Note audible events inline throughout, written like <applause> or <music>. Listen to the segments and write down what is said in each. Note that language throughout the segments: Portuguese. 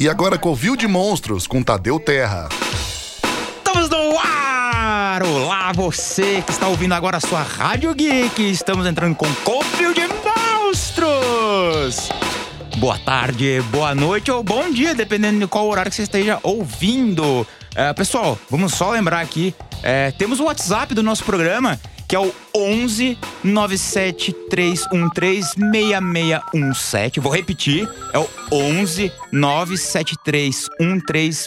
E agora Covil de Monstros com Tadeu Terra. Estamos no ar! Olá, você que está ouvindo agora a sua Rádio Geek. Estamos entrando com Covil de Monstros. Boa tarde, boa noite ou bom dia, dependendo de qual horário que você esteja ouvindo. É, pessoal, vamos só lembrar aqui, é, temos o WhatsApp do nosso programa, que é o 11 97313 6617. Vou repetir, é o 11 97313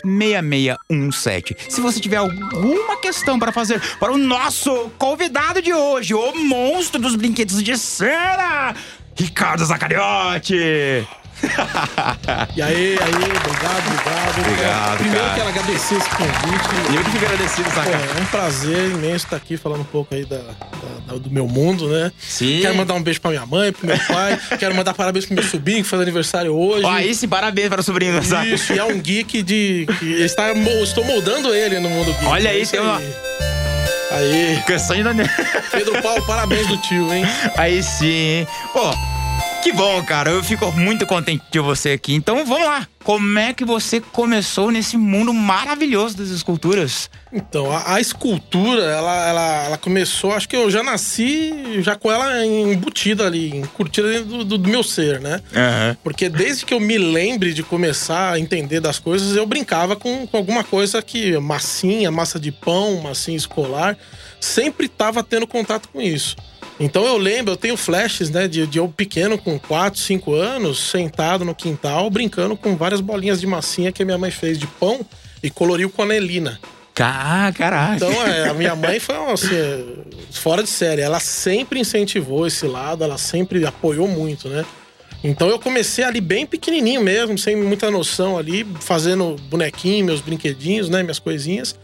6617. Se você tiver alguma questão para fazer para o nosso convidado de hoje, o monstro dos brinquedos de cera, Ricardo Zacariotti. <laughs> E aí, aí, obrigado, obrigado. Obrigado, Primeiro cara. quero agradecer esse convite. Eu que fico agradecido, Pô, Zacar. é um prazer imenso estar aqui falando um pouco aí da, da- do meu mundo, né? Sim. Quero mandar um beijo pra minha mãe, pro meu pai. <laughs> quero mandar parabéns pro meu sobrinho que faz aniversário hoje. Ó, aí sim, parabéns para o sobrinho do Zacar. Isso, e é um geek de. Está, estou moldando ele no mundo geek. Olha aí, É isso tem uma- Aí, Canção de Daniel. Pedro Paulo, parabéns do tio, hein? Aí sim, hein? Pô, que bom, cara. Eu fico muito contente de você aqui. Então vamos lá. Como é que você começou nesse mundo maravilhoso das esculturas? Então, a, a escultura, ela, ela, ela começou, acho que eu já nasci já com ela embutida ali, encurtida dentro do, do- meu ser, né? Aham. Porque desde que eu me lembre de começar a entender das coisas, eu brincava com, com alguma coisa que massinha, massa de pão, massinha escolar, sempre tava tendo contato com isso. Então eu lembro, eu tenho flashes, né, de, de eu pequeno com 4, 5 anos, sentado no quintal, brincando com várias bolinhas de massinha que a minha mãe fez de pão e coloriu com anelina. Ca- Caraca. Então, é, a minha mãe foi assim, fora de série. Ela sempre incentivou esse lado, ela sempre apoiou muito, né? Então eu comecei ali bem pequenininho mesmo, sem muita noção ali, fazendo bonequinho, meus brinquedinhos, né, minhas coisinhas.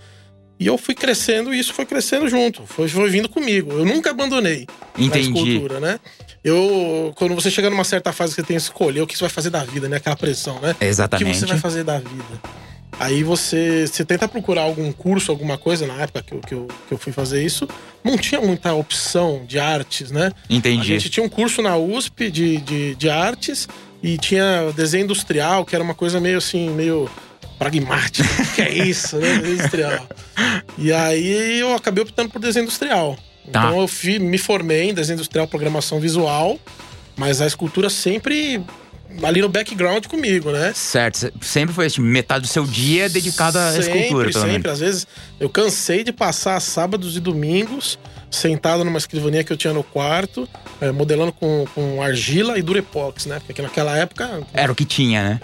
E eu fui crescendo e isso foi crescendo junto, foi, foi vindo comigo. Eu nunca abandonei Entendi. na escultura, né? Eu, quando você chega numa certa fase que você tem que escolher o que você vai fazer da vida, né? Aquela pressão, né? O que Exatamente. você vai fazer da vida? Aí você, você tenta procurar algum curso, alguma coisa, na época que eu, que, eu, que eu fui fazer isso, não tinha muita opção de artes, né? A Entendi. gente tinha um curso na USP de, de, de artes e tinha desenho industrial, que era uma coisa meio assim, meio pragmática. O que é isso, né? Desenho industrial. E aí eu acabei optando por desenho industrial. Tá. Então eu fi- me formei em desenho industrial, programação visual, mas a escultura sempre ali no background comigo, né? Certo. se- Sempre foi assim, metade do seu dia dedicado à sempre, escultura, pelo sempre. menos. Às vezes eu cansei de passar sábados e domingos sentado numa escrivaninha que eu tinha no quarto, eh, modelando com, com argila e durepox, né? Porque naquela época Era o que tinha, né?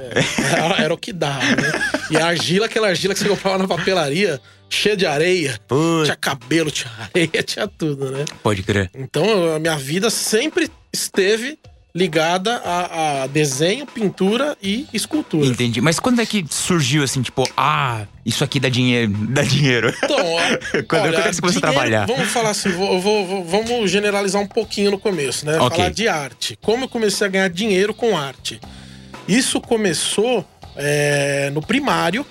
era, era o que dava, né? E a argila, aquela argila que você comprava na papelaria, cheia de areia, Putz, tinha cabelo, tinha <laughs> areia, tinha tudo, né? pode crer. Então a minha vida sempre esteve ligada a, a desenho, pintura e escultura. Entendi. Mas quando é que surgiu assim, tipo, ah, isso aqui dá dinheiro, dá dinheiro? Então, <laughs> Quando- quando é que você começou a trabalhar? Vamos falar assim, vou- vou- vou- vamos generalizar um pouquinho no começo, né? Ok. Falar de arte. Como eu comecei a ganhar dinheiro com arte? Isso começou é, no primário.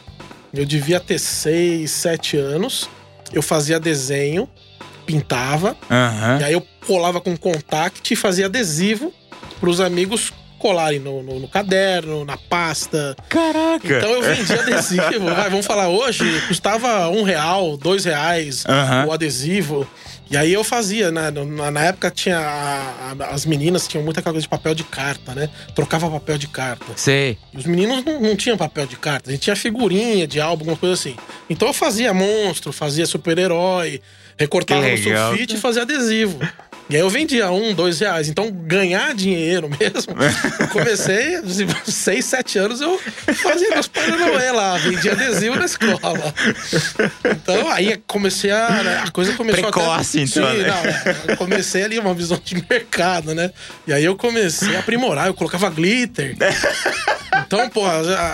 Eu devia ter seis, sete anos. Eu fazia desenho, pintava, Aham. e aí eu colava com contact e fazia adesivo para os amigos colarem no, no- no caderno, na pasta. Caraca. Então eu vendia <laughs> adesivo, vai, vamos falar hoje, custava um real, dois reais Aham. o adesivo. E aí eu fazia, né? Na, na época tinha. a- a- as meninas tinham muita coisa de papel de carta, né? Trocava papel de carta. Sei. E os meninos não, não tinham papel de carta, a gente tinha figurinha de álbum, alguma coisa assim. Então eu fazia monstro, fazia super-herói, recortava no sulfite e fazia adesivo. E aí eu vendia um, dois reais. Então, ganhar dinheiro mesmo. <laughs> Comecei, assim, seis, sete anos, eu fazia meus Noel lá, vendia adesivo na escola. Então, aí comecei a. né, A coisa começou Precoce, até... então, Sim, né? não, eu comecei ali uma visão de mercado, né? E aí eu comecei a aprimorar, eu colocava glitter. Então, pô,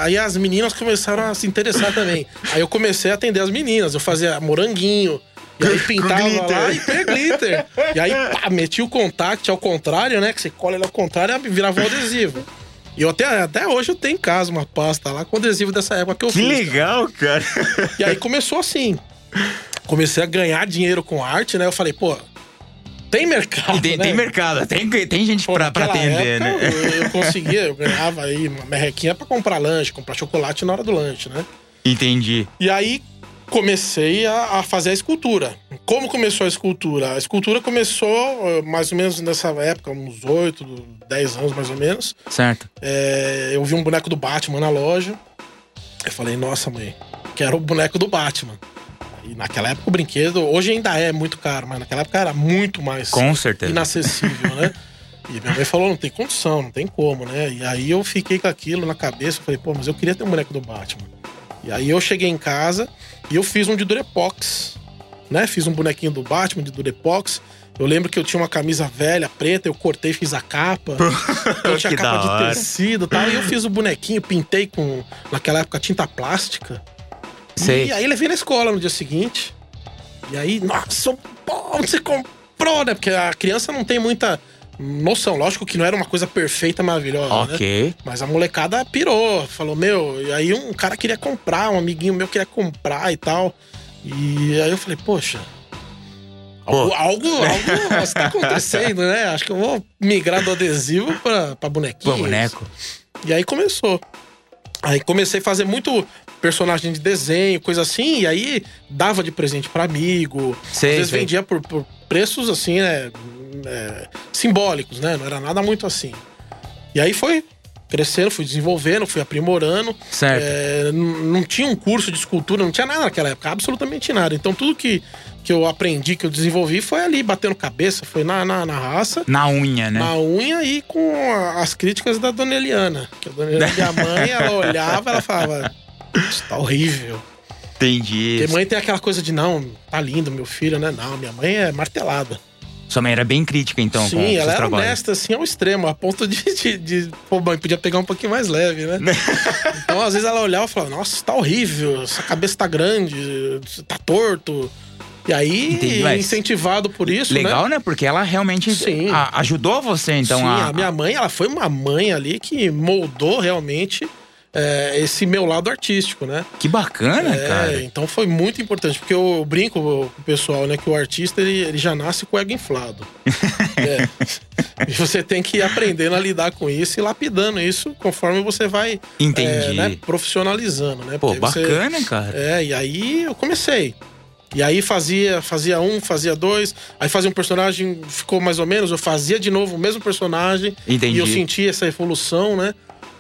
aí as meninas começaram a se interessar também. Aí eu comecei a atender as meninas, eu fazia moranguinho. E aí pintava lá e tinha glitter. E aí, pá, meti o contact ao contrário, né? Que você cola ele ao contrário e virava um adesivo. E eu até, até hoje eu tenho em casa uma pasta lá com adesivo dessa época que eu Que fiz. cara. legal, cara. E aí começou assim. Comecei a ganhar dinheiro com arte, né? Eu falei, pô, tem mercado. Tem, né? tem mercado, tem, tem gente Pô, pra, pra atender, né? Eu, eu conseguia, eu ganhava aí uma merrequinha pra comprar lanche, comprar chocolate na hora do lanche, né? Entendi. E aí comecei a, a fazer a escultura. Como começou a escultura? A escultura começou eh, mais ou menos nessa época, uns 8, 10 anos mais ou menos. Certo. É, eu vi um boneco do Batman na loja. Eu falei, nossa mãe, quero o boneco do Batman. E naquela época o brinquedo, hoje ainda é muito caro, mas naquela época era muito mais Com certeza. inacessível, né? <laughs> E minha mãe falou, não tem condição, não tem como, né? E aí eu fiquei com aquilo na cabeça, falei, pô, mas eu queria ter um boneco do Batman. E aí eu cheguei em casa e eu fiz um de Durepox, né? Fiz um bonequinho do Batman de Durepox. Eu lembro que eu tinha uma camisa velha, preta, eu cortei, fiz a capa. <laughs> eu tinha capa de hora. tecido e tal. E eu fiz o bonequinho, pintei com, naquela época, tinta plástica. Sei. E aí levei na escola no dia seguinte. E aí, nossa, onde você comprou, né? Porque a criança não tem muita noção. Lógico que não era uma coisa perfeita, maravilhosa, né? Ok. Mas a molecada pirou, falou, meu, e aí um cara queria comprar, um amiguinho meu queria comprar e tal. E aí eu falei, poxa. Algo, algo, algo está acontecendo, né? Acho que eu vou migrar do adesivo pra, pra bonequinho. Pô, boneco. E aí começou. Aí comecei a fazer muito personagem de desenho, coisa assim, e aí dava de presente pra amigo. Sei, às vezes sei. vendia por, por preços assim, né? É, simbólicos, né? Não era nada muito assim. E aí foi crescendo, fui desenvolvendo, fui aprimorando. Certo. É, não tinha um curso de escultura, não tinha nada naquela época, absolutamente nada. Então tudo que, que eu aprendi, que eu desenvolvi, foi ali, batendo cabeça, foi na, na, na raça. Na unha, né? Na unha e com as críticas da dona Eliana. Que a dona Eliana, minha mãe, <laughs> ela olhava, ela falava: Isso tá horrível. Entendi. Porque mãe tem aquela coisa de não, tá lindo, meu filho, né? Não, minha mãe é martelada. Sua mãe era bem crítica, então, com Sim, os ela era trabalhos. honesta, assim, ao extremo, a ponto de, de, de- Pô, mãe, podia pegar um pouquinho mais leve, né? <laughs> então, às vezes, ela olhava e falava, nossa, tá horrível, essa cabeça tá grande, tá torto. E aí, Entendi, mas- incentivado por isso, né? Legal, né? Porque ela realmente Sim. a- ajudou você, então, Sim, a... a minha mãe, ela foi uma mãe ali que moldou realmente é, esse meu lado artístico, né? Que bacana, É, cara. então foi muito importante, porque eu brinco com o pessoal, né, que o artista ele, ele já nasce com o ego inflado. <laughs> É. E você tem que ir aprendendo a lidar com isso e lapidando isso conforme você vai Entendi. é, né, profissionalizando, né? Pô, Porque você- bacana, cara. é, e aí eu comecei. E aí fazia, fazia um, fazia dois, aí fazia um personagem, ficou mais ou menos, eu fazia de novo o mesmo personagem. Entendi. E eu senti essa evolução, né?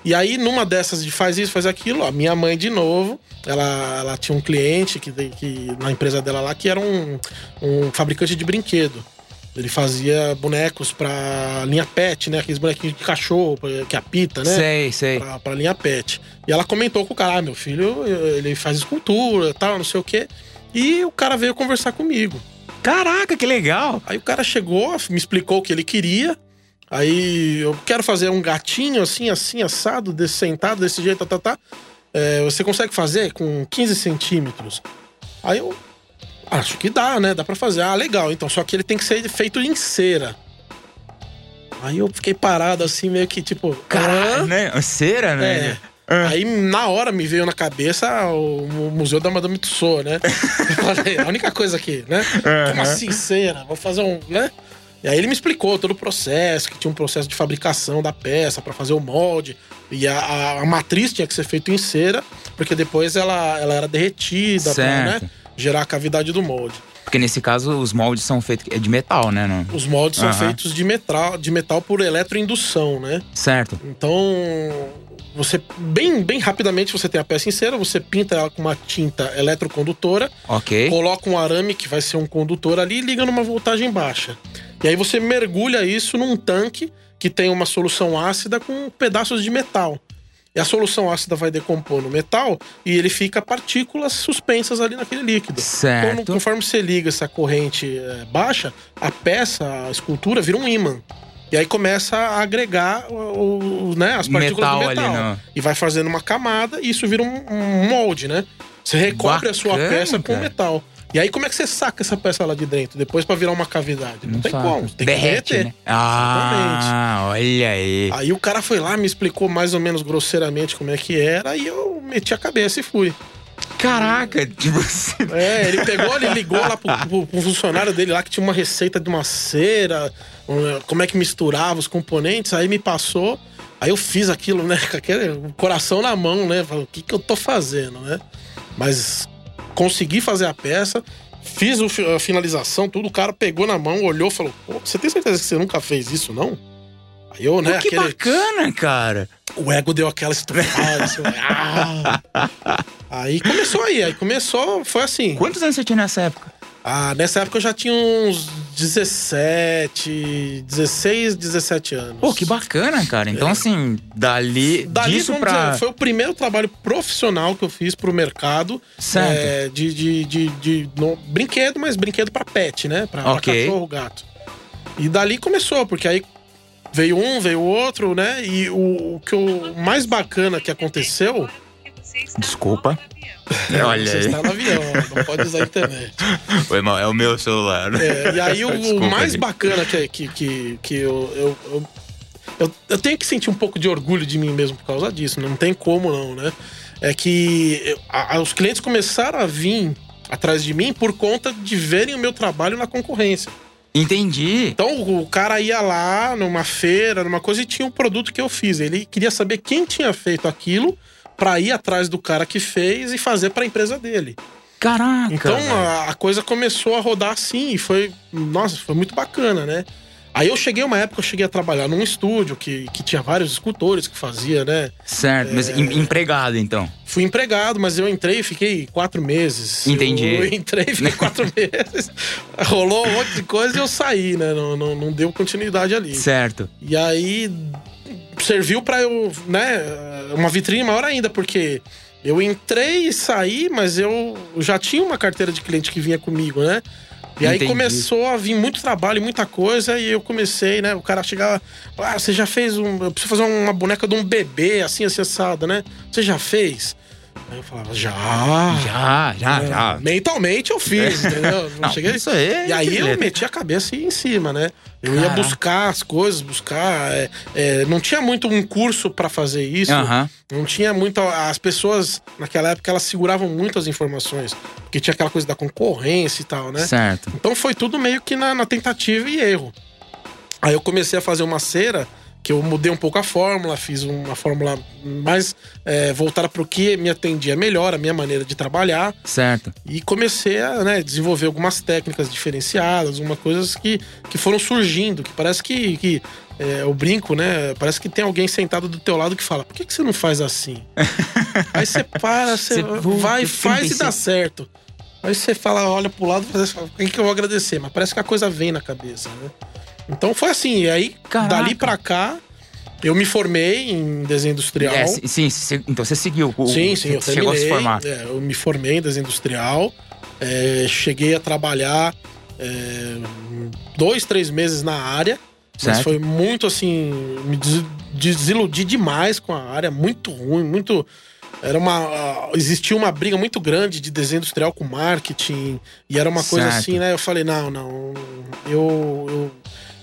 E aí, numa dessas de faz isso, faz aquilo, a minha mãe, de novo, ela, ela tinha um cliente que, que na empresa dela lá que era um, um fabricante de brinquedo. Ele fazia bonecos pra linha pet, né? Aqueles bonequinhos de cachorro que apita, né? Sei, sei. pra, pra linha pet. E ela comentou com o cara, ah, meu filho, ele faz escultura tal, não sei o quê. E o cara veio conversar comigo. Caraca, que legal. Aí o cara chegou, me explicou o que ele queria. Aí eu quero fazer um gatinho assim, assim, assado, desse, sentado desse jeito, tá, tá, tá. É, você consegue fazer com 15 centímetros? Aí eu acho que dá, né? Dá pra fazer. Ah, legal. Então, só que ele tem que ser feito em cera. Aí eu fiquei parado assim, meio que tipo. Cara, "Hã?" né? Cera, né? É. Aí, na hora, me veio na cabeça o mu- Museu da Madame Tussauds, né? <laughs> Eu falei, a única coisa aqui, né? Como assim, cera? Vou fazer um, né? E aí ele me explicou todo o processo, que tinha um processo de fabricação da peça pra fazer o molde. E a, a- a matriz tinha que ser feita em cera, porque depois ela, ela era derretida pra, né, gerar a cavidade do molde. Porque nesse caso os moldes são feitos é de metal, né? Não? Os moldes são Aham. feitos de metal, de metal por eletroindução, né? Certo. Então, você bem, bem rapidamente você tem a peça em cera, você pinta ela com uma tinta eletrocondutora, Ok. coloca um arame que vai ser um condutor ali e liga numa voltagem baixa. E aí você mergulha isso num tanque que tem uma solução ácida com pedaços de metal. E a solução ácida vai decompor no metal e ele fica partículas suspensas ali naquele líquido. Certo. Então, conforme você liga essa corrente eh, baixa, a peça, a escultura vira um ímã. E aí começa a agregar o, o- né, as partículas Metal do ali metal. no- E vai fazendo uma camada e isso vira um, um molde, né? Você recobre a sua Bacana, peça com cara. metal. E aí como é que você saca essa peça lá de dentro? Depois pra virar uma cavidade? Não, tem sabe. como. Tem Derrete, que derreter. né? Ah, olha aí. Aí o cara foi lá, me explicou mais ou menos grosseiramente como é que era e eu meti a cabeça e fui. Caraca, tipo assim. É, ele pegou, ele ligou lá pro, pro- pro funcionário dele lá que tinha uma receita de uma cera, como é que misturava os componentes, aí me passou. Aí eu fiz aquilo, né, <laughs> com aquele coração na mão, né? Falei, o que que eu tô fazendo, né? Mas consegui fazer a peça, fiz a finalização, tudo, o cara pegou na mão, olhou, falou, você tem certeza que você nunca fez isso, não? Aí eu, né, Pô, que aquele, bacana, cara. o ego deu aquela estufada, assim, ah. Aí começou aí, aí começou, foi assim. Quantos anos você tinha nessa época? Ah, nessa época eu já tinha uns 17, 16, 17 anos. Pô, que bacana, cara. Então, assim, dali, É. Dali, disso vamos pra. dizer, foi o primeiro trabalho profissional que eu fiz pro mercado. Certo. é, de, de, de, de- no- brinquedo, mas brinquedo pra pet, né? Pra, pra Ok. cachorro, gato. E dali começou, porque aí veio um, veio outro, né? E o, o que o mais bacana que aconteceu. Desculpa. Olha Você aí. está no avião, não pode usar a internet. Foi mal, é o meu celular. É, e aí o, o Desculpa, mais gente. bacana que, que, que, que eu, eu, eu, eu, eu tenho que sentir um pouco de orgulho de mim mesmo por causa disso, não tem como não, né? É que eu- a- os clientes começaram a vir atrás de mim por conta de verem o meu trabalho na concorrência. Entendi. Então o cara ia lá numa feira, numa coisa e tinha um produto que eu fiz. Ele queria saber quem tinha feito aquilo pra ir atrás do cara que fez e fazer pra empresa dele. Caraca. Então a, a coisa começou a rodar assim e foi, nossa, foi muito bacana, né? Aí eu cheguei uma época, eu cheguei a trabalhar num estúdio que, que tinha vários escultores que fazia, né? Certo, mas É. em- empregado, então. Fui empregado, mas eu entrei e fiquei quatro meses. Entendi. Eu <laughs> entrei e fiquei quatro <laughs> meses. Rolou um monte de coisa e eu saí, né? Não, não, não deu continuidade ali. Certo. E aí serviu pra eu, né, uma vitrine maior ainda, porque eu entrei e saí, mas eu já tinha uma carteira de cliente que vinha comigo, né? E aí Entendi. começou a vir muito trabalho, muita coisa, e eu comecei, né? O cara chegava, ah, você já fez um. Eu preciso fazer uma boneca de um bebê, assim, acessada, né? Você já fez? Aí eu falava, já. Já, já, É, já. Mentalmente eu fiz, <laughs> entendeu? Não, isso aí é E aí eu beleza. meti a cabeça em cima, né? Eu ia buscar as coisas, buscar. é, é, não tinha muito um curso pra fazer isso. Aham. Não tinha muito. As pessoas, naquela época, elas seguravam muito as informações. Porque tinha aquela coisa da concorrência e tal, né? Certo. Então foi tudo meio que na, na tentativa e erro. Aí eu comecei a fazer uma cera que eu mudei um pouco a fórmula, fiz uma fórmula mais é, voltada para o que me atendia melhor, a minha maneira de trabalhar. Certo. E comecei a né, desenvolver algumas técnicas diferenciadas, algumas coisas que, que foram surgindo, que parece que, que é, eu brinco, né? Parece que tem alguém sentado do teu lado que fala, por que, que você não faz assim? <laughs> Aí você para, você vai, faz e dá certo. Aí você fala, olha pro lado e fala, o que, que eu vou agradecer? Mas parece que a coisa vem na cabeça, né? Então foi assim, e aí, Caraca. dali pra cá, eu me formei em desenho industrial. É, sim, então você seguiu. o- Sim, sim, eu Você chegou a se terminei, formar. é, eu me formei em desenho industrial. é, cheguei a trabalhar é, dois, três meses na área. Mas Certo. foi muito assim. Me des- desiludi demais com a área, muito ruim, muito. Era uma. Existia uma briga muito grande de desenho industrial com marketing. E era uma coisa Certo. assim, né? Eu falei, não, não. Eu, eu,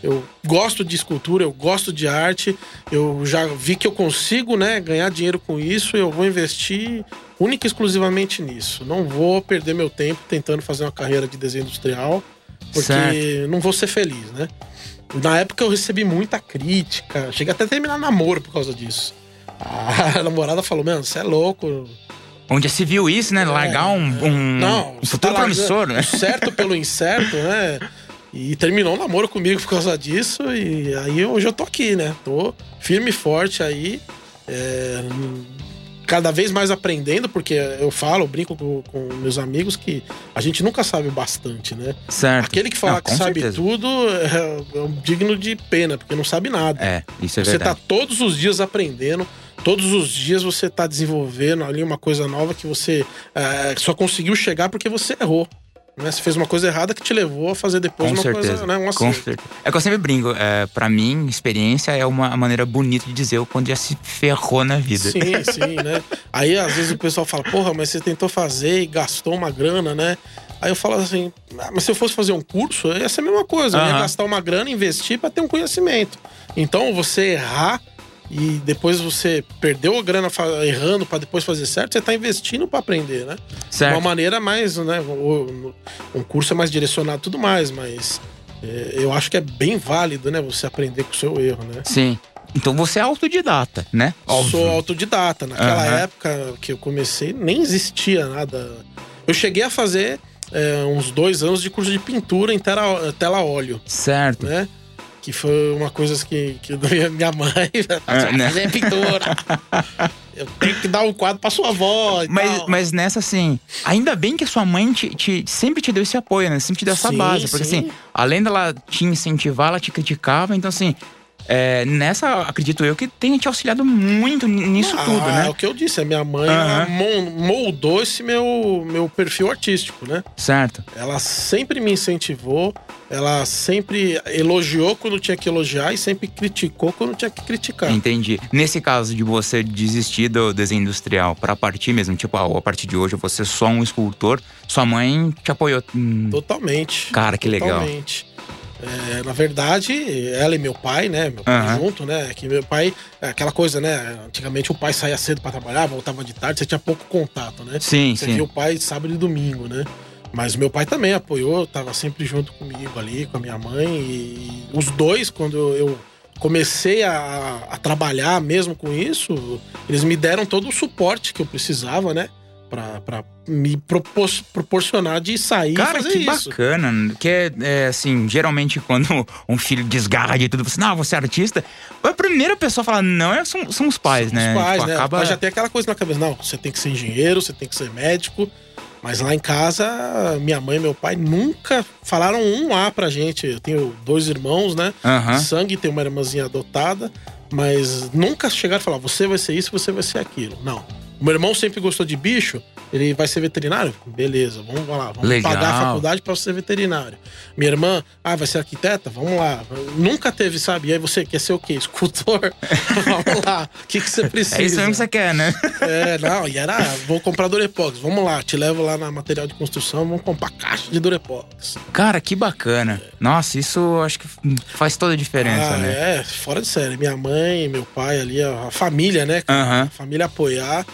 eu gosto de escultura, eu gosto de arte. Eu já vi que eu consigo, né, ganhar dinheiro com isso. Eu vou investir única e exclusivamente nisso. Não vou perder meu tempo tentando fazer uma carreira de desenho industrial. Porque Certo. não vou ser feliz, né? Na época eu recebi muita crítica. Cheguei até a terminar namoro por causa disso. A <laughs> namorada falou: Mano, você é louco. Onde se viu isso, né? Largar um, um, Não, um futuro tá promissor, né? Certo pelo <laughs> incerto, né? E terminou o namoro comigo por causa disso. E aí hoje eu tô aqui, né? Tô firme e forte aí. é, cada vez mais aprendendo, porque eu falo, brinco com, com meus amigos que a gente nunca sabe bastante, né? Certo. Aquele que fala Não, que sabe certeza. tudo é, é digno de pena, porque não sabe nada. É, isso é você verdade. tá todos os dias aprendendo, todos os dias você tá desenvolvendo ali uma coisa nova que você é, só conseguiu chegar porque você errou. Né? Você fez uma coisa errada que te levou a fazer depois Com uma certeza. coisa, né? Um Com certeza. É que eu sempre brinco. É, pra mim, experiência é uma maneira bonita de dizer o quanto já se ferrou na vida. Sim, <laughs> sim, né? Aí às vezes o pessoal fala, porra, mas você tentou fazer e gastou uma grana, né? Aí eu falo assim, ah, mas se eu fosse fazer um curso, ia ser a mesma coisa. Eu ia gastar uma grana, investir pra ter um conhecimento. Então você errar e depois você perdeu a grana errando pra depois fazer certo, você tá investindo pra aprender, né? Certo. Uma maneira mais, né? Um curso é mais direcionado e tudo mais, mas é, eu acho que é bem válido, né? Você aprender com o seu erro, né? Sim. Então você é autodidata, né? Sou autodidata. Naquela Aham. época que eu comecei, nem existia nada. Eu cheguei a fazer é, uns dois anos de curso de pintura em tela, tela óleo, Certo. né? Que foi uma coisa que, que minha mãe Ah, <laughs> né? fazer pintura. eu tenho que dar um quadro pra sua avó e Mas, tal. mas nessa, assim, ainda bem que a sua mãe te, te- sempre te deu esse apoio, né? Sempre te deu essa Sim, base. Porque, sim. assim, além dela te incentivar, ela te criticava. Então, assim, é, nessa, acredito eu, que tenha te auxiliado muito nisso Ah, tudo, É né? o que eu disse, a minha mãe mon- moldou esse meu, meu perfil artístico, né? Certo. Ela sempre me incentivou, ela sempre elogiou quando tinha que elogiar e sempre criticou quando tinha que criticar. Entendi. Nesse caso de você desistir do desenho industrial pra partir mesmo, tipo, ah, a partir de hoje eu vou ser só um escultor, sua mãe te apoiou. Hum, Totalmente. Cara, que legal. Totalmente. É, na verdade, ela e meu pai, né? Meu pai Aham. junto, né? Que meu pai, é aquela coisa, né? Antigamente o pai saía cedo pra trabalhar, voltava de tarde, você tinha pouco contato, né? sim, Você sim. via o pai sábado e domingo, né? Mas meu pai também apoiou, tava sempre junto comigo ali, com a minha mãe. E os dois, quando eu comecei a, a trabalhar mesmo com isso, eles me deram todo o suporte que eu precisava, né? Pra, pra me propor- proporcionar de sair e Cara, fazer que isso. bacana. Que é, é, assim, geralmente quando <laughs> um filho desgarra de tudo, você, não, você é artista. A primeira pessoa a falar, não, é, são, são os pais, né? Os pais, Tipo, né? acaba- pai já tem aquela coisa na cabeça. Não, você tem que ser engenheiro, você tem que ser médico. Mas lá em casa, minha mãe e meu pai nunca falaram um A pra gente. Eu tenho dois irmãos, né? De sangue, tem uma irmãzinha adotada. Mas nunca chegaram a falar, você vai ser isso, você vai ser aquilo. Não. O meu irmão sempre gostou de bicho, ele vai ser veterinário? Beleza, vamos lá, vamos Legal. pagar a faculdade pra ser veterinário. Minha irmã, ah, vai ser arquiteta? Vamos lá. Nunca teve, sabe? E aí você quer ser o quê? Escultor? <laughs> vamos lá. O que, que você precisa? É isso mesmo que você quer, né? É, não, e era, vou comprar Durepox, vamos lá, te levo lá na material de construção, vamos comprar caixa de Durepox. Cara, que bacana. Nossa, isso acho que faz toda a diferença, ah, né? é, fora de série. Minha mãe, meu pai ali, a família, né? Aham. A família apoiar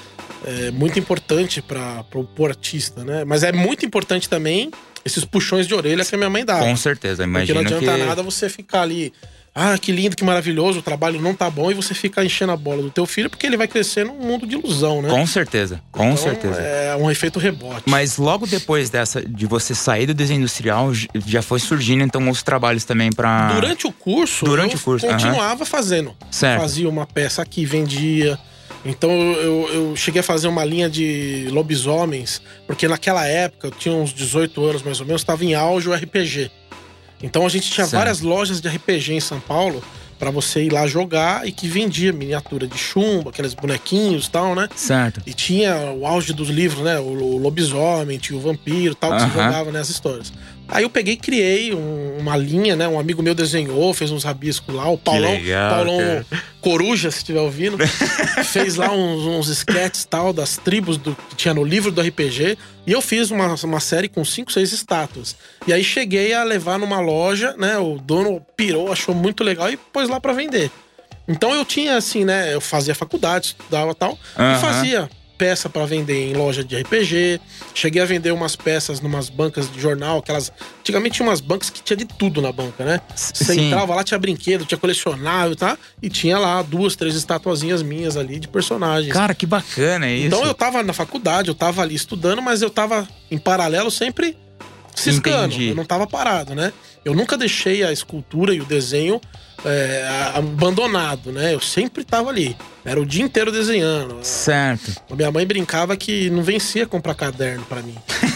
é muito importante para o artista, né? Mas é muito importante também esses puxões de orelha que a minha mãe dá. Com certeza, Porque não adianta que... nada você ficar ali. Ah, que lindo, que maravilhoso, o trabalho não tá bom e você fica enchendo a bola do teu filho porque ele vai crescer num mundo de ilusão, né? Com certeza, com Então, certeza. É um efeito rebote. Mas logo depois dessa, de você sair do desenho industrial, já foi surgindo então os trabalhos também pra. Durante o curso, Durante eu o curso, continuava fazendo. Certo. Fazia uma peça aqui, vendia. Então eu, eu cheguei a fazer uma linha de lobisomens, porque naquela época, eu tinha uns 18 anos mais ou menos, estava em auge o RPG. Então a gente tinha Certo. várias lojas de RPG em São Paulo para você ir lá jogar e que vendia miniatura de chumbo, aqueles bonequinhos e tal, né? Certo. E tinha o auge dos livros, né? O, o lobisomem, tinha o vampiro e tal, que se Aham. jogava nessas histórias. Aí eu peguei e criei um- uma linha, né? Um amigo meu desenhou, fez uns rabiscos lá. O Paulão, legal, Paulão cara. Coruja, se estiver ouvindo, <laughs> fez lá uns, uns sketches tal das tribos do, que tinha no livro do RPG. E eu fiz uma, uma série com cinco, seis estátuas. E aí cheguei a levar numa loja, né? O dono pirou, achou muito legal e pôs lá pra vender. Então eu tinha assim, né? Eu fazia faculdade, estudava tal, Aham. e fazia peça pra vender em loja de RPG. Cheguei a vender umas peças numas bancas de jornal, aquelas. Antigamente tinha umas bancas que tinha de tudo na banca, né? Você Sim. entrava lá, tinha brinquedo, tinha colecionável, tá? E tinha lá duas, três estatuazinhas minhas ali de personagens. Cara, que bacana isso. Então eu tava na faculdade, eu tava ali estudando, mas eu tava em paralelo sempre ciscando. Entendi. Eu não tava parado, né? Eu nunca deixei a escultura e o desenho é, abandonado, né? Eu sempre tava ali. Era o dia inteiro desenhando. Certo. A minha mãe brincava que não vencia comprar caderno pra mim.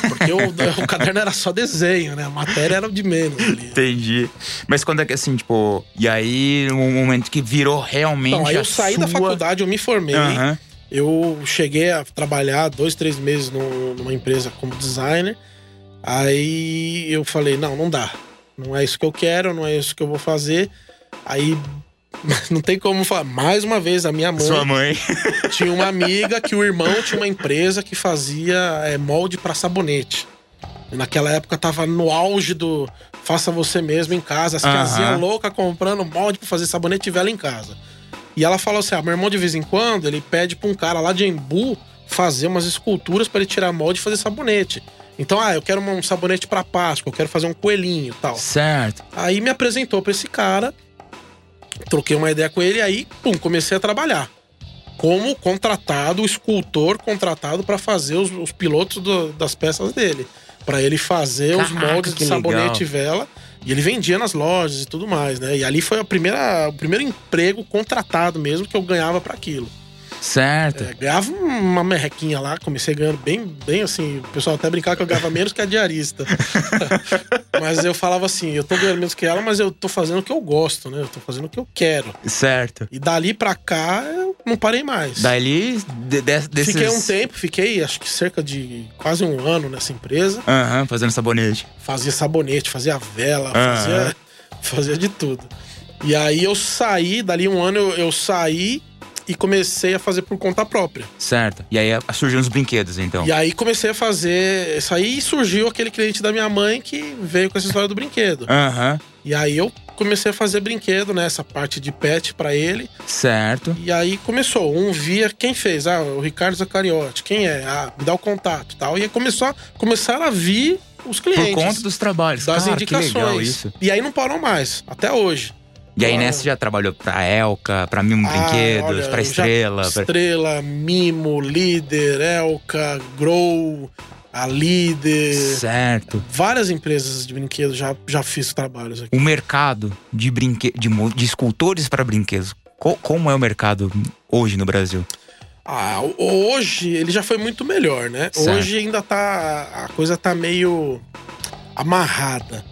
Porque o, <laughs> o caderno era só desenho, né? A matéria era de menos ali. Entendi. Mas quando é que assim, tipo. E aí, um momento que virou realmente. Então, aí eu saí da sua- faculdade, eu me formei. Aham. Eu cheguei a trabalhar dois, três meses num- numa empresa como designer. Aí eu falei, não, não dá. Não é isso que eu quero, não é isso que eu vou fazer. Aí <laughs> não tem como falar. Mais uma vez, a minha mãe Sua mãe. <laughs> tinha uma amiga que o irmão tinha uma empresa que fazia é, molde pra sabonete. E naquela época tava no auge do faça você mesmo em casa. As Aham. casinhas loucas comprando molde pra fazer sabonete e vela em casa. E ela falou assim: ah, meu irmão de vez em quando ele pede pra um cara lá de Embu fazer umas esculturas para ele tirar molde e fazer sabonete. Então, ah, eu quero um sabonete para Páscoa, eu quero fazer um coelhinho e tal. Certo. Aí me apresentou pra esse cara, troquei uma ideia com ele e aí, pum, comecei a trabalhar. Como contratado, escultor contratado para fazer os, os pilotos do- das peças dele. Pra ele fazer os Caraca, moldes que de sabonete e vela. E ele vendia nas lojas e tudo mais, né? E ali foi a primeira, o primeiro emprego contratado mesmo que eu ganhava para aquilo. Certo. É, ganhava uma merrequinha lá, comecei ganhando bem, bem assim. O pessoal até brincava que eu ganhava menos que a diarista. <laughs> mas eu falava assim: eu tô ganhando menos que ela, mas eu tô fazendo o que eu gosto, né? Eu tô fazendo o que eu quero. Certo. E dali pra cá, eu não parei mais. Dali, de, de- desses... Fiquei um tempo, fiquei acho que cerca de quase um ano nessa empresa. Aham, fazendo sabonete. Fazia sabonete, fazia vela, fazia, fazia de tudo. E aí eu saí, dali um ano eu, eu saí e comecei a fazer por conta própria. Certo. E aí a- surgiram os brinquedos, então. E aí comecei a fazer. Isso aí surgiu aquele cliente da minha mãe que veio com essa história do brinquedo. Aham, E aí eu comecei a fazer brinquedo, né? Essa parte de pet pra ele. certo. E aí começou. Um via quem fez. Ah, o Ricardo Zacariotti. Quem é? Ah, me dá o contato e tal. E aí começou, a- começaram a vir os Por clientes. conta dos trabalhos. das Cara, indicações. isso. E aí não parou mais, até hoje. E aí nessa já trabalhou pra Elka, pra Mimo Ah, Brinquedos, olha, pra eu já- Estrela. pra- Estrela, Mimo, Líder, Elka, Grow, a Líder. Certo. Várias empresas de brinquedos já, já fiz trabalhos aqui. O mercado de brinque... de, de escultores para brinquedos. Co- como é o mercado hoje no Brasil? Ah, hoje ele já foi muito melhor, né? Certo. Hoje ainda tá. A coisa tá meio amarrada.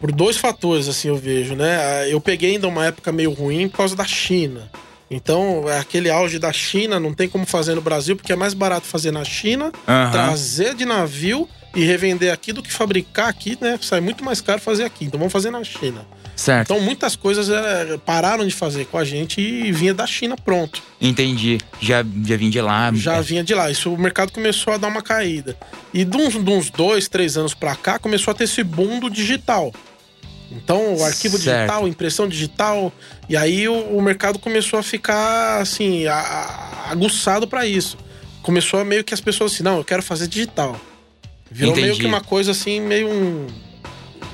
Por dois fatores, assim, eu vejo, né? Ah, Eu peguei ainda uma época meio ruim por causa da China. Então, é aquele auge da China não tem como fazer no Brasil, porque é mais barato fazer na China, Aham. trazer de navio e revender aqui do que fabricar aqui, né? Sai muito mais caro fazer aqui. Então vamos fazer na China. Certo. Então muitas coisas é, pararam de fazer com a gente e vinha da China pronto. Entendi. Já, já vim de lá. Já vinha de lá. Isso o mercado começou a dar uma caída. E de uns, de uns dois, três anos pra cá, começou a ter esse boom do digital. Então, o arquivo Certo. digital, impressão digital. E aí o, o mercado começou a ficar, assim, a- a- aguçado pra isso. Começou a meio que as pessoas assim, não, eu quero fazer digital. Virou meio Entendi. que uma coisa assim, meio um.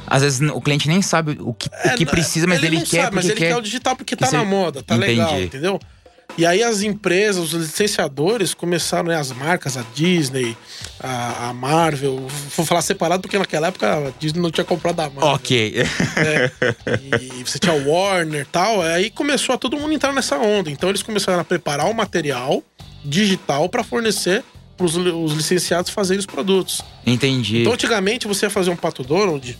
Às vezes o cliente nem sabe o que, o que precisa, mas ele, não quer sabe, mas ele quer. quer o digital porque que tá na moda, tá Entendi. legal, entendeu? E aí as empresas, os licenciadores começaram, né, as marcas, a Disney, a, a Marvel, vou falar separado porque naquela época a Disney não tinha comprado a Marvel. Ok. E você tinha Warner e tal, aí começou a todo mundo entrar nessa onda. Então eles começaram a preparar o material digital para fornecer para os licenciados fazerem os produtos. Entendi. Então, antigamente, você ia fazer um Pato Donald,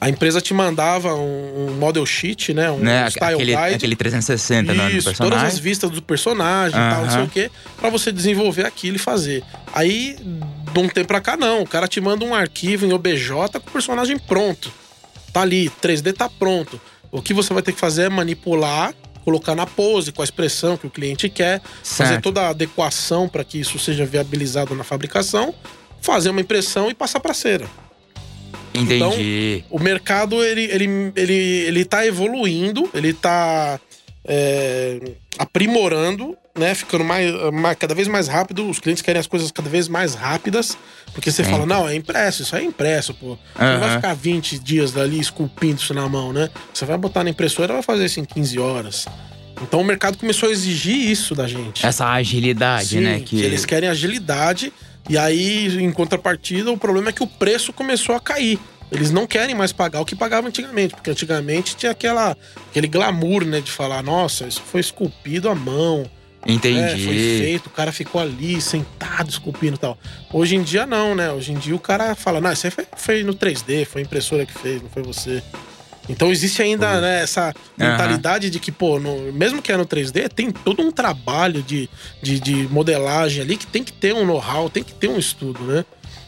a empresa te mandava um, um model sheet, né? Um né? style Aquele, guide. aquele 360 né, do Isso, todas personagem. as vistas do personagem e tal, não sei o quê, pra você desenvolver aquilo e fazer. Aí, de um tempo pra cá, não. O cara te manda um arquivo em OBJ com o personagem pronto. Tá ali, 3D tá pronto. O que você vai ter que fazer é manipular, colocar na pose, com a expressão que o cliente quer, fazer Certo. toda a adequação para que isso seja viabilizado na fabricação, fazer uma impressão e passar pra cera. Entendi. O mercado, ele, ele, ele, ele tá evoluindo, ele tá é, aprimorando, né? Ficando mais, mais- cada vez mais rápido. Os clientes querem as coisas cada vez mais rápidas. Porque você Sim. fala, não, é impresso, isso aí é impresso, pô. Você não vai ficar 20 dias ali esculpindo isso na mão, né? Você vai botar na impressora e vai fazer isso em 15 horas. Então o mercado começou a exigir isso da gente. Essa agilidade, Sim, né? que eles querem agilidade. E aí, em contrapartida, o problema é que o preço começou a cair. Eles não querem mais pagar o que pagavam antigamente, porque antigamente tinha aquela, aquele glamour, né, de falar, nossa, isso foi esculpido à mão, Entendi. é, foi feito, o cara ficou ali sentado esculpindo e tal. Hoje em dia não, né? Hoje em dia o cara fala, não, isso aí foi, foi no 3D, foi a impressora que fez, não foi você. Então existe ainda né, essa mentalidade de que, pô, no- mesmo que é no 3D, tem todo um trabalho de, de, de modelagem ali que tem que ter um know-how, tem que ter um estudo, né?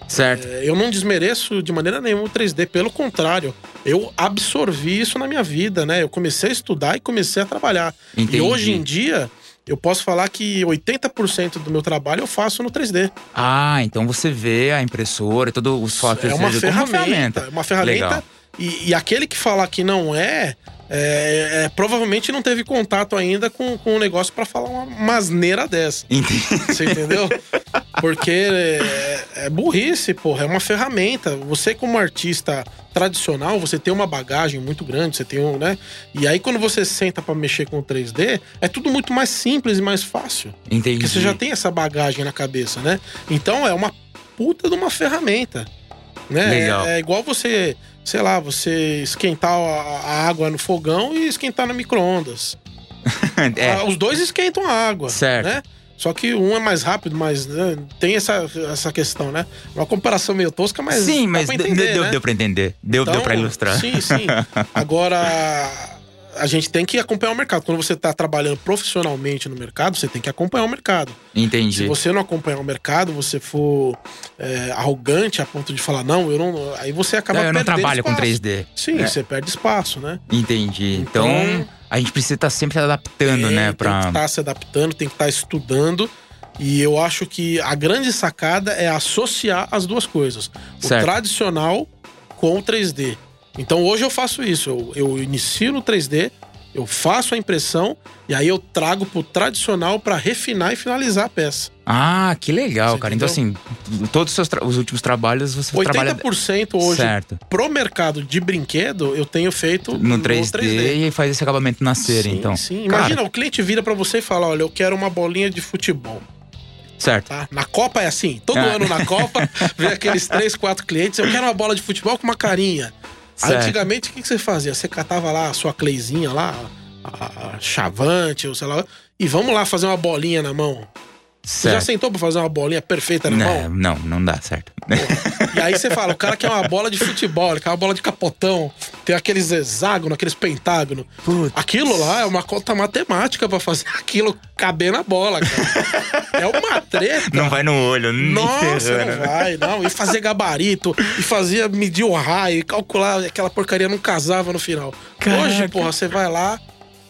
Certo. É, Eu não desmereço de maneira nenhuma o 3D, pelo contrário, eu absorvi isso na minha vida, né? Eu comecei a estudar e comecei a trabalhar. Entendi. E hoje em dia, eu posso falar que 80% do meu trabalho eu faço no 3D. Ah, então você vê a impressora, todo o software É uma seja como ferramenta. É uma ferramenta. Legal. E, e aquele que falar que não é, é, é, provavelmente não teve contato ainda com, com um negócio para falar uma masneira dessa. Entendi. Você entendeu? Porque é, é burrice, porra. É uma ferramenta. Você, como artista tradicional, você tem uma bagagem muito grande, você tem um, né? E aí, quando você senta para mexer com o 3D, é tudo muito mais simples e mais fácil. Entendi. Porque você já tem essa bagagem na cabeça, né? Então é uma puta de uma ferramenta. Né? É, é igual você, sei lá, você esquentar a, água no fogão e esquentar no micro-ondas. <laughs> é, Ah, Os dois esquentam a água. Certo. Né? Só que um é mais rápido, mas né, tem essa, essa questão, né? Uma comparação meio tosca, mas. sim, mas entender, deu, né? deu pra entender. Deu, deu Então, pra ilustrar. Sim, sim. <laughs> Agora, a gente tem que acompanhar o mercado. Quando você está trabalhando profissionalmente no mercado, você tem que acompanhar o mercado. Se Entendi. você não acompanhar o mercado, você for é, arrogante a ponto de falar, não, eu não. Aí você acaba Não, eu não trabalho com espaço. 3D. Sim, É. você perde espaço, né? Entendi. Então, Então- a gente precisa estar sempre se adaptando, É, né? Tem Pra... que estar se adaptando, tem que estar estudando. E eu acho que a grande sacada é associar as duas coisas: o Certo. tradicional com o 3D. Então hoje eu faço isso. Eu, eu inicio no 3D, eu faço a impressão e aí eu trago pro tradicional para refinar e finalizar a peça. Ah, que legal, Você cara. Então, assim, todos os, seus os últimos trabalhos você trabalha 80% hoje certo. pro mercado de brinquedo eu tenho feito no 3D, e faz esse acabamento na cera, Sim, então. sim. Cara, Imagina, o cliente vira para você e fala: olha, eu quero uma bolinha de futebol. certo. tá? Na Copa é assim. Todo Ah. ano na Copa <laughs> vem aqueles três, quatro clientes. Eu quero uma bola de futebol com uma carinha. Certo. Antigamente, o que você fazia? Você catava lá a sua cleizinha lá, a chavante, ou sei lá, e vamos lá fazer uma bolinha na mão. Você já sentou pra fazer uma bolinha perfeita na Não, mão? não, não dá certo. E aí você fala, o cara quer uma bola de futebol, ele quer uma bola de capotão, tem aqueles hexágonos, aqueles pentágonos. Putz. Aquilo lá é uma conta matemática pra fazer <laughs> aquilo caber na bola, cara. É uma treta. Não vai no olho, nem Nossa, ferrando, não vai, não. E fazer gabarito, e fazia medir o raio, e calcular, aquela porcaria não casava no final. Caraca. Hoje, porra, você vai lá,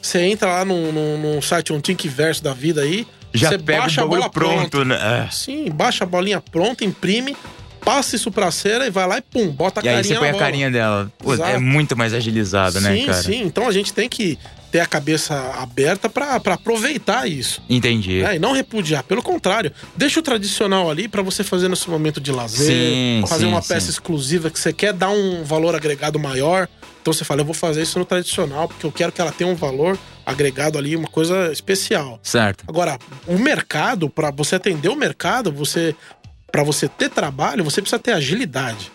você entra lá num, num, num site, um Thinkiverse da vida aí, Já você pega baixa o a bola bagulho pronto, pronta. né? É. Sim, baixa a bolinha pronta, imprime, passa isso pra cera e vai lá e pum, bota a E aí carinha você põe a carinha dela. Pô, é muito mais agilizado, né, sim, cara? sim. Então a gente tem que ter a cabeça aberta pra pra aproveitar isso. Entendi. É, e não repudiar, pelo contrário, deixa o tradicional ali pra você fazer nesse momento de lazer, Sim, fazer sim, uma sim. peça exclusiva que você quer dar um valor agregado maior. Então você fala, eu vou fazer isso no tradicional, porque eu quero que ela tenha um valor agregado ali, uma coisa especial. Certo. Agora, o mercado, pra você atender o mercado, você para você ter trabalho, você precisa ter agilidade.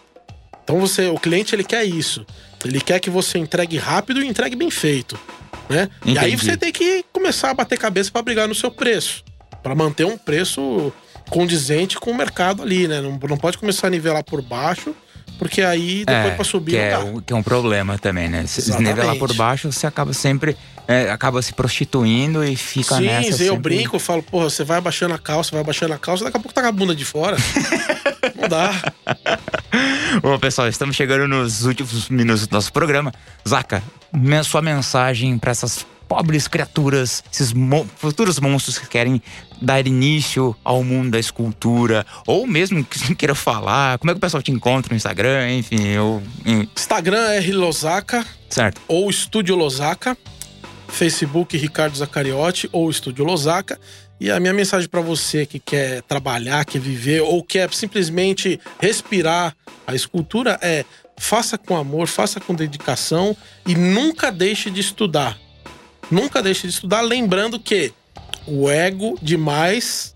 Então você, o cliente ele quer isso. Ele quer que você entregue rápido e entregue bem feito, né? E aí Entendi. você tem que começar a bater cabeça para brigar no seu preço, para manter um preço condizente com o mercado ali, né? Não, não pode começar a nivelar por baixo, porque aí depois É, para subir que é, o- que é um problema também, né? Se Exatamente. nivelar por baixo, você acaba sempre. é, acaba se prostituindo e fica Sim, nessa. sim, eu sempre- brinco, eu falo, porra, você vai abaixando a calça, vai abaixando a calça, daqui a pouco tá com a bunda de fora. <laughs> não dá. Bom, pessoal, estamos chegando nos últimos minutos do nosso programa. Zaca, sua mensagem para essas pobres criaturas, esses mo- futuros monstros que querem dar início ao mundo da escultura, ou mesmo que não <laughs> queiram falar, como é que o pessoal te encontra no Instagram, enfim, ou. em- Instagram é Losaka certo. ou Estúdio Losaka. Facebook Ricardo Zacariotti ou Estúdio Losaka. E a minha mensagem para você que quer trabalhar, quer viver ou quer simplesmente respirar a escultura é: faça com amor, faça com dedicação e nunca deixe de estudar. Nunca deixe de estudar, lembrando que o ego demais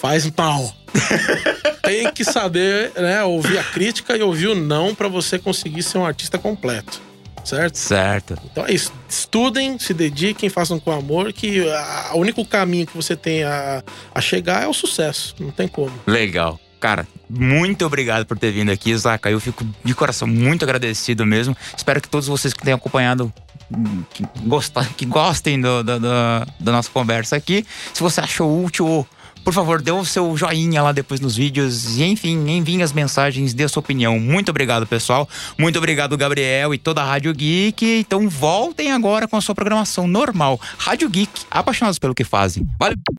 faz mal. <laughs> Tem que saber, né, ouvir a crítica e ouvir o não para você conseguir ser um artista completo. Certo? Certo. Então é isso. Estudem, se dediquem, façam com amor, que a- o único caminho que você tem a, a chegar é o sucesso. Não tem como. Legal. Cara, muito obrigado por ter vindo aqui, Zaca. Eu fico de coração muito agradecido mesmo. Espero que todos vocês que tenham acompanhado que, gostar, que gostem do, do- do- da nossa conversa aqui. Se você achou útil, por favor, dê o seu joinha lá depois nos vídeos. E enfim, enviem as mensagens, dê a sua opinião. Muito obrigado, pessoal. Muito obrigado, Gabriel e toda a Rádio Geek. Então voltem agora com a sua programação normal. Rádio Geek, apaixonados pelo que fazem. Valeu!